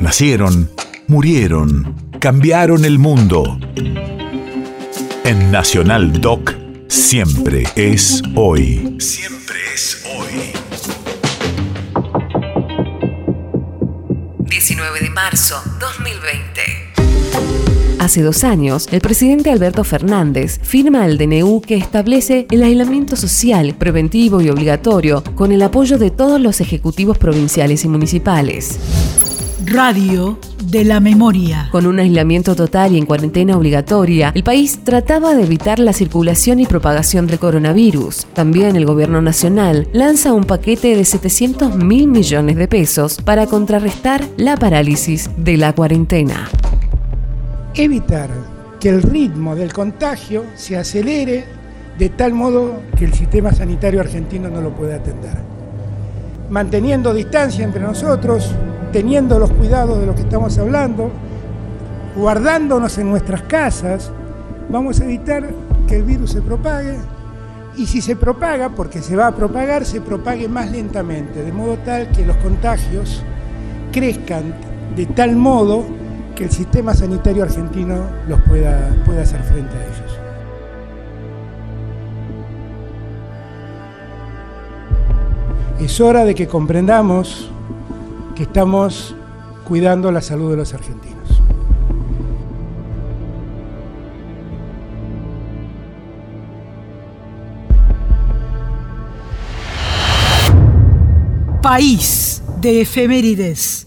Nacieron, murieron, cambiaron el mundo. En Nacional Doc, siempre es hoy. Siempre es hoy. 19 de marzo 2020. Hace dos años, el presidente Alberto Fernández firma el DNU que establece el aislamiento social, preventivo y obligatorio con el apoyo de todos los ejecutivos provinciales y municipales. Radio de la memoria. Con un aislamiento total y en cuarentena obligatoria, el país trataba de evitar la circulación y propagación del coronavirus. También el gobierno nacional lanza un paquete de 700 mil millones de pesos para contrarrestar la parálisis de la cuarentena. Evitar que el ritmo del contagio se acelere de tal modo que el sistema sanitario argentino no lo pueda atender. Manteniendo distancia entre nosotros, teniendo los cuidados de lo que estamos hablando, guardándonos en nuestras casas, vamos a evitar que el virus se propague y si se propaga, porque se va a propagar, se propague más lentamente, de modo tal que los contagios crezcan de tal modo que el sistema sanitario argentino los pueda, pueda hacer frente a ellos. Es hora de que comprendamos estamos cuidando la salud de los argentinos. País de efemérides.